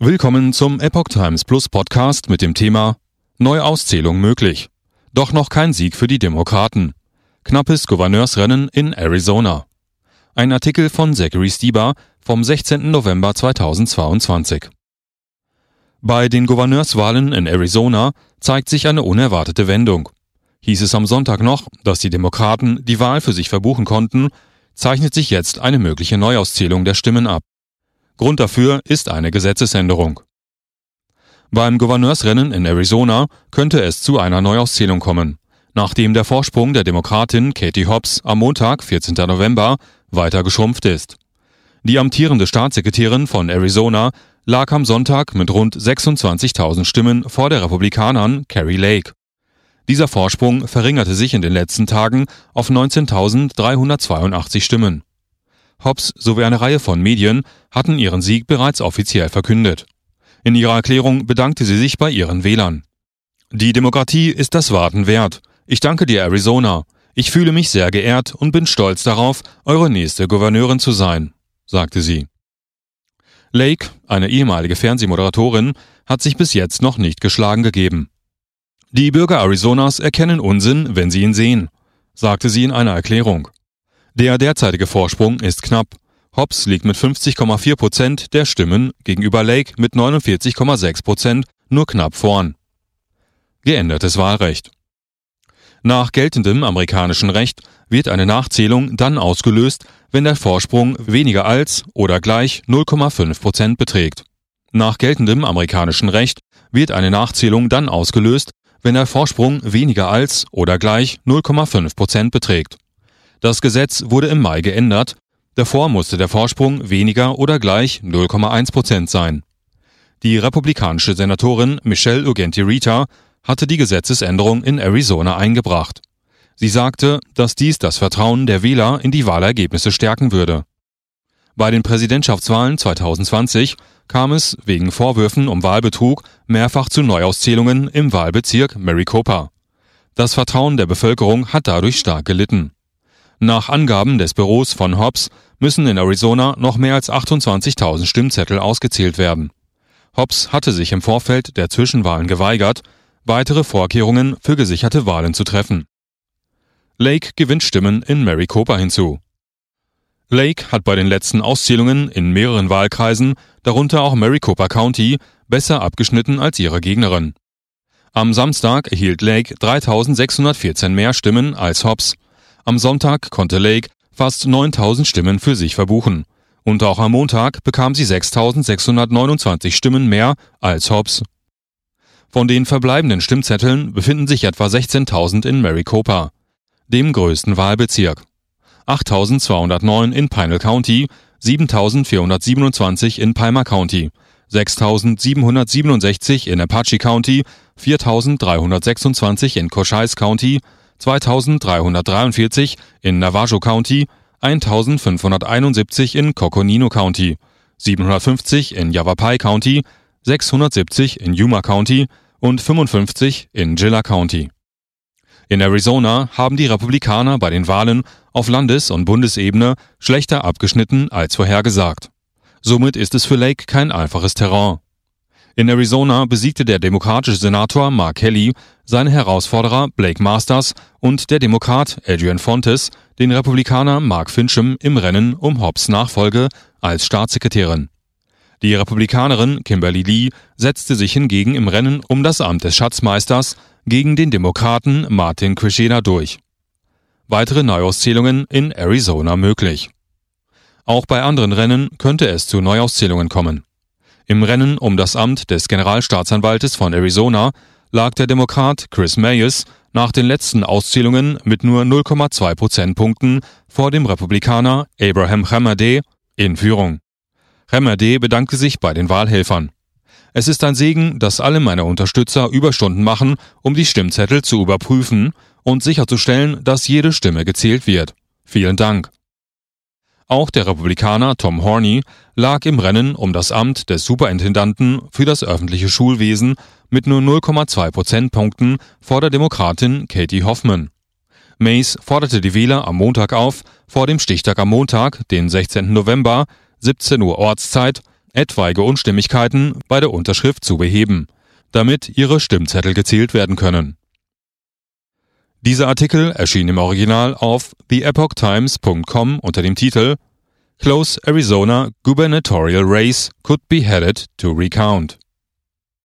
Willkommen zum Epoch Times Plus Podcast mit dem Thema Neuauszählung möglich. Doch noch kein Sieg für die Demokraten. Knappes Gouverneursrennen in Arizona. Ein Artikel von Zachary Stieber vom 16. November 2022. Bei den Gouverneurswahlen in Arizona zeigt sich eine unerwartete Wendung. Hieß es am Sonntag noch, dass die Demokraten die Wahl für sich verbuchen konnten, zeichnet sich jetzt eine mögliche Neuauszählung der Stimmen ab. Grund dafür ist eine Gesetzesänderung. Beim Gouverneursrennen in Arizona könnte es zu einer Neuauszählung kommen, nachdem der Vorsprung der Demokratin Katie Hobbs am Montag, 14. November, weiter geschrumpft ist. Die amtierende Staatssekretärin von Arizona lag am Sonntag mit rund 26.000 Stimmen vor der Republikanerin Carrie Lake. Dieser Vorsprung verringerte sich in den letzten Tagen auf 19.382 Stimmen. Hobbs sowie eine Reihe von Medien hatten ihren Sieg bereits offiziell verkündet. In ihrer Erklärung bedankte sie sich bei ihren Wählern. Die Demokratie ist das Warten wert. Ich danke dir, Arizona. Ich fühle mich sehr geehrt und bin stolz darauf, eure nächste Gouverneurin zu sein, sagte sie. Lake, eine ehemalige Fernsehmoderatorin, hat sich bis jetzt noch nicht geschlagen gegeben. Die Bürger Arizonas erkennen Unsinn, wenn sie ihn sehen, sagte sie in einer Erklärung. Der derzeitige Vorsprung ist knapp. Hobbs liegt mit 50,4 Prozent der Stimmen gegenüber Lake mit 49,6 Prozent nur knapp vorn. Geändertes Wahlrecht. Nach geltendem amerikanischen Recht wird eine Nachzählung dann ausgelöst, wenn der Vorsprung weniger als oder gleich 0,5 Prozent beträgt. Nach geltendem amerikanischen Recht wird eine Nachzählung dann ausgelöst, wenn der Vorsprung weniger als oder gleich 0,5 Prozent beträgt. Das Gesetz wurde im Mai geändert, davor musste der Vorsprung weniger oder gleich 0,1 Prozent sein. Die republikanische Senatorin Michelle Ugenti-Rita hatte die Gesetzesänderung in Arizona eingebracht. Sie sagte, dass dies das Vertrauen der Wähler in die Wahlergebnisse stärken würde. Bei den Präsidentschaftswahlen 2020 kam es wegen Vorwürfen um Wahlbetrug mehrfach zu Neuauszählungen im Wahlbezirk Maricopa. Das Vertrauen der Bevölkerung hat dadurch stark gelitten. Nach Angaben des Büros von Hobbs müssen in Arizona noch mehr als 28.000 Stimmzettel ausgezählt werden. Hobbs hatte sich im Vorfeld der Zwischenwahlen geweigert, weitere Vorkehrungen für gesicherte Wahlen zu treffen. Lake gewinnt Stimmen in Maricopa hinzu. Lake hat bei den letzten Auszählungen in mehreren Wahlkreisen, darunter auch Maricopa County, besser abgeschnitten als ihre Gegnerin. Am Samstag erhielt Lake 3614 mehr Stimmen als Hobbs. Am Sonntag konnte Lake fast 9000 Stimmen für sich verbuchen. Und auch am Montag bekam sie 6629 Stimmen mehr als Hobbs. Von den verbleibenden Stimmzetteln befinden sich etwa 16.000 in Maricopa dem größten Wahlbezirk. 8209 in Pinal County, 7427 in Palmer County, 6767 in Apache County, 4326 in Cochise County, 2343 in Navajo County, 1571 in Coconino County, 750 in Yavapai County, 670 in Yuma County und 55 in Gila County. In Arizona haben die Republikaner bei den Wahlen auf Landes- und Bundesebene schlechter abgeschnitten als vorhergesagt. Somit ist es für Lake kein einfaches Terrain. In Arizona besiegte der demokratische Senator Mark Kelly seine Herausforderer Blake Masters und der Demokrat Adrian Fontes den Republikaner Mark Fincham im Rennen um Hobbs Nachfolge als Staatssekretärin. Die Republikanerin Kimberly Lee setzte sich hingegen im Rennen um das Amt des Schatzmeisters gegen den Demokraten Martin Krishena durch. Weitere Neuauszählungen in Arizona möglich. Auch bei anderen Rennen könnte es zu Neuauszählungen kommen. Im Rennen um das Amt des Generalstaatsanwaltes von Arizona lag der Demokrat Chris Mayes nach den letzten Auszählungen mit nur 0,2 Prozentpunkten vor dem Republikaner Abraham Hamadeh in Führung. Hamadeh bedankte sich bei den Wahlhelfern. Es ist ein Segen, dass alle meine Unterstützer Überstunden machen, um die Stimmzettel zu überprüfen und sicherzustellen, dass jede Stimme gezählt wird. Vielen Dank. Auch der Republikaner Tom Horney lag im Rennen um das Amt des Superintendanten für das öffentliche Schulwesen mit nur 0,2 Prozentpunkten vor der Demokratin Katie Hoffman. Mays forderte die Wähler am Montag auf, vor dem Stichtag am Montag, den 16. November, 17 Uhr Ortszeit, etwaige Unstimmigkeiten bei der Unterschrift zu beheben, damit ihre Stimmzettel gezählt werden können. Dieser Artikel erschien im Original auf theepochtimes.com unter dem Titel Close Arizona Gubernatorial Race Could Be Headed to Recount.